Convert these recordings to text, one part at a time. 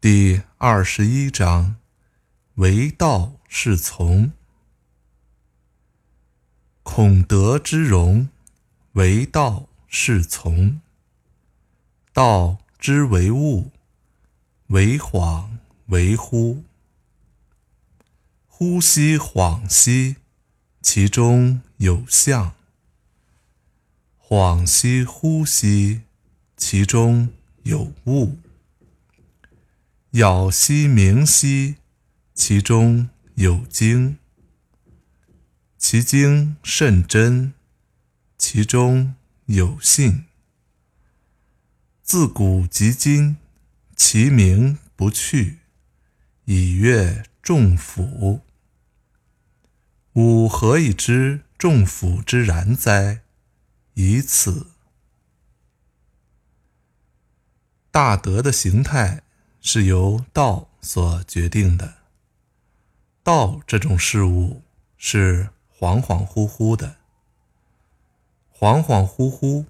第二十一章：唯道是从。孔德之容，唯道是从。道之为物，为恍为惚。呼吸恍兮，其中有象；恍兮惚兮，其中有物。杳兮明兮，其中有精；其精甚真，其中有信。自古及今，其名不去，以阅众甫。吾何以知众甫之然哉？以此。大德的形态。是由道所决定的。道这种事物是恍恍惚惚的，恍恍惚惚，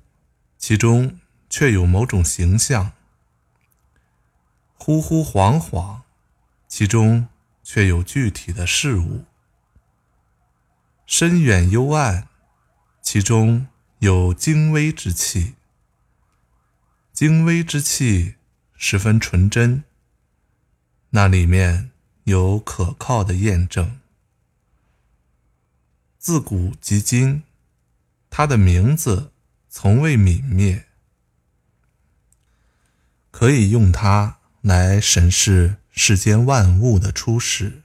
其中却有某种形象；惚惚恍恍，其中却有具体的事物；深远幽暗，其中有精微之气。精微之气。十分纯真，那里面有可靠的验证。自古及今，他的名字从未泯灭，可以用它来审视世间万物的初始。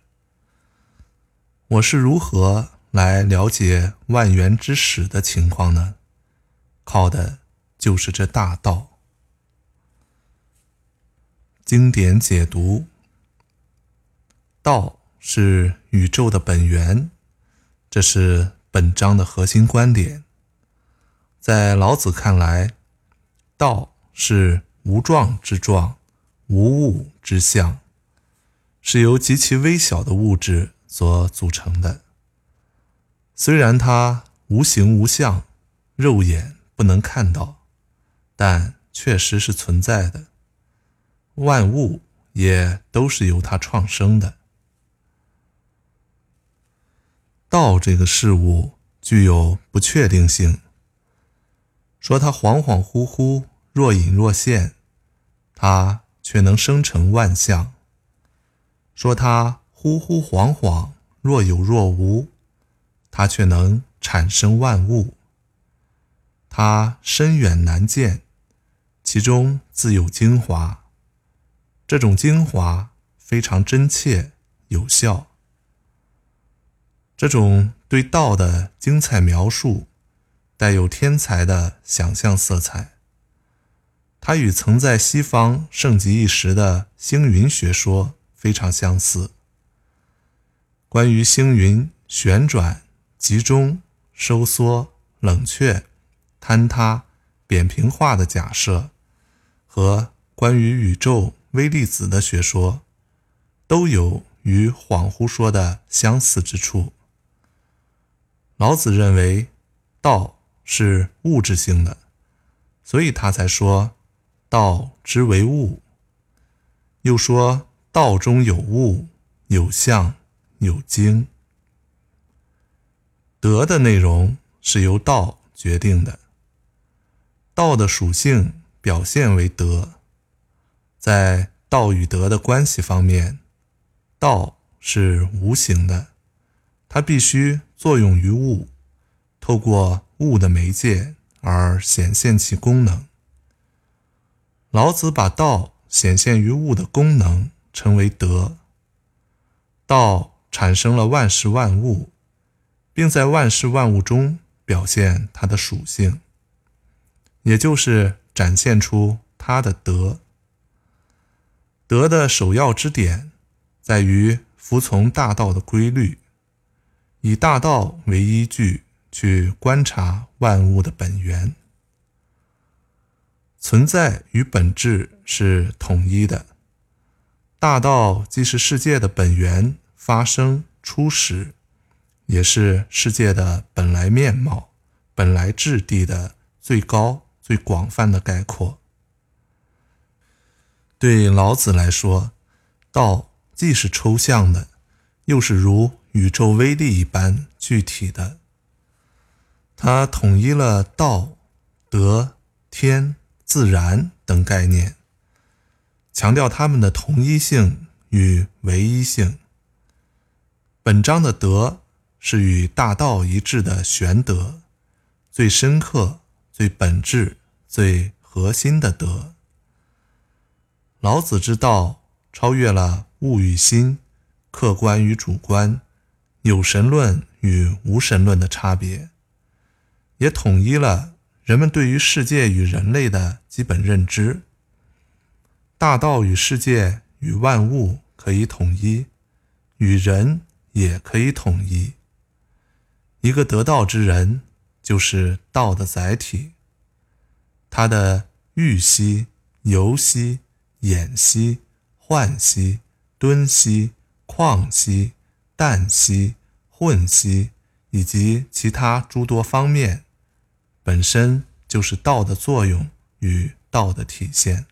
我是如何来了解万源之始的情况呢？靠的就是这大道。经典解读：道是宇宙的本源，这是本章的核心观点。在老子看来，道是无状之状，无物之象，是由极其微小的物质所组成的。虽然它无形无相，肉眼不能看到，但确实是存在的。万物也都是由它创生的。道这个事物具有不确定性，说它恍恍惚惚、若隐若现，它却能生成万象；说它忽忽恍恍、若有若无，它却能产生万物。它深远难见，其中自有精华。这种精华非常真切有效。这种对道的精彩描述，带有天才的想象色彩。它与曾在西方盛极一时的星云学说非常相似。关于星云旋转、集中、收缩、冷却、坍塌、扁平化的假设，和关于宇宙。微粒子的学说都有与恍惚说的相似之处。老子认为道是物质性的，所以他才说道之为物，又说道中有物、有象、有精。德的内容是由道决定的，道的属性表现为德。在道与德的关系方面，道是无形的，它必须作用于物，透过物的媒介而显现其功能。老子把道显现于物的功能称为德。道产生了万事万物，并在万事万物中表现它的属性，也就是展现出它的德。德的首要之点，在于服从大道的规律，以大道为依据去观察万物的本源。存在与本质是统一的，大道既是世界的本源、发生、初始，也是世界的本来面貌、本来质地的最高、最广泛的概括。对老子来说，道既是抽象的，又是如宇宙微粒一般具体的。他统一了道、德、天、自然等概念。强调它们的同一性与唯一性。本章的德是与大道一致的玄德，最深刻、最本质、最核心的德。老子之道超越了物与心、客观与主观、有神论与无神论的差别，也统一了人们对于世界与人类的基本认知。大道与世界与万物可以统一，与人也可以统一。一个得道之人，就是道的载体。他的欲兮、游兮、演兮、涣兮、敦兮、旷兮、淡兮、混兮，以及其他诸多方面，本身就是道的作用与道的体现。